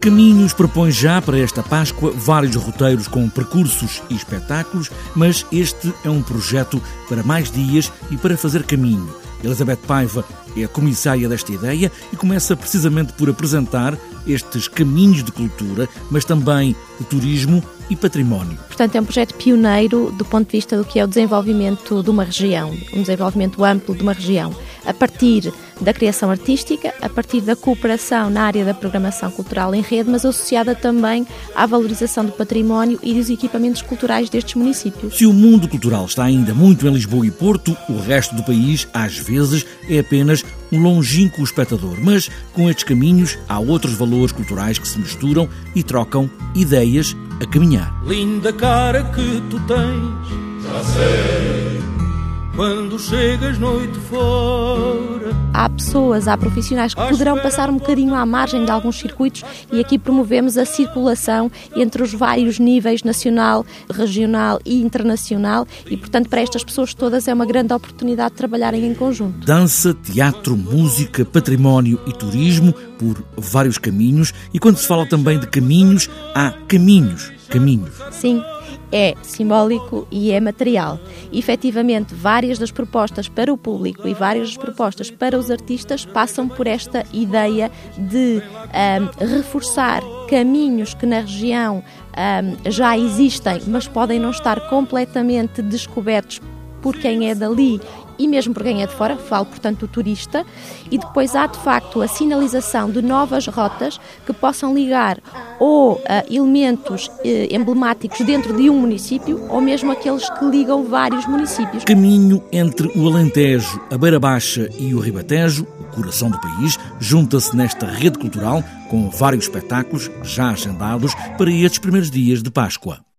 Caminhos propõe já para esta Páscoa vários roteiros com percursos e espetáculos, mas este é um projeto para mais dias e para fazer caminho. Elizabeth Paiva é a comissária desta ideia e começa precisamente por apresentar estes caminhos de cultura, mas também de turismo e património. Portanto, é um projeto pioneiro do ponto de vista do que é o desenvolvimento de uma região, um desenvolvimento amplo de uma região, a partir da criação artística, a partir da cooperação na área da programação cultural em rede, mas associada também à valorização do património e dos equipamentos culturais destes municípios. Se o mundo cultural está ainda muito em Lisboa e Porto, o resto do país, às vezes, é apenas um longínquo espectador. Mas com estes caminhos há outros valores culturais que se misturam e trocam ideias a caminhar. Linda cara que tu tens, já sei. Quando chegas noite fora. Há pessoas, há profissionais que poderão passar um bocadinho à margem de alguns circuitos e aqui promovemos a circulação entre os vários níveis nacional, regional e internacional e, portanto, para estas pessoas todas é uma grande oportunidade de trabalharem em conjunto. Dança, teatro, música, património e turismo por vários caminhos e quando se fala também de caminhos, há caminhos, caminhos. Sim, é simbólico e é material. E, efetivamente, várias das propostas para o público e várias das propostas para os artistas passam por esta ideia de um, reforçar caminhos que na região um, já existem, mas podem não estar completamente descobertos por quem é dali e mesmo por quem é de fora, falo portanto do turista, e depois há de facto a sinalização de novas rotas que possam ligar ou uh, elementos uh, emblemáticos dentro de um município ou mesmo aqueles que ligam vários municípios. Caminho entre o Alentejo, a Beira Baixa e o Ribatejo, o coração do país, junta-se nesta rede cultural com vários espetáculos já agendados para estes primeiros dias de Páscoa.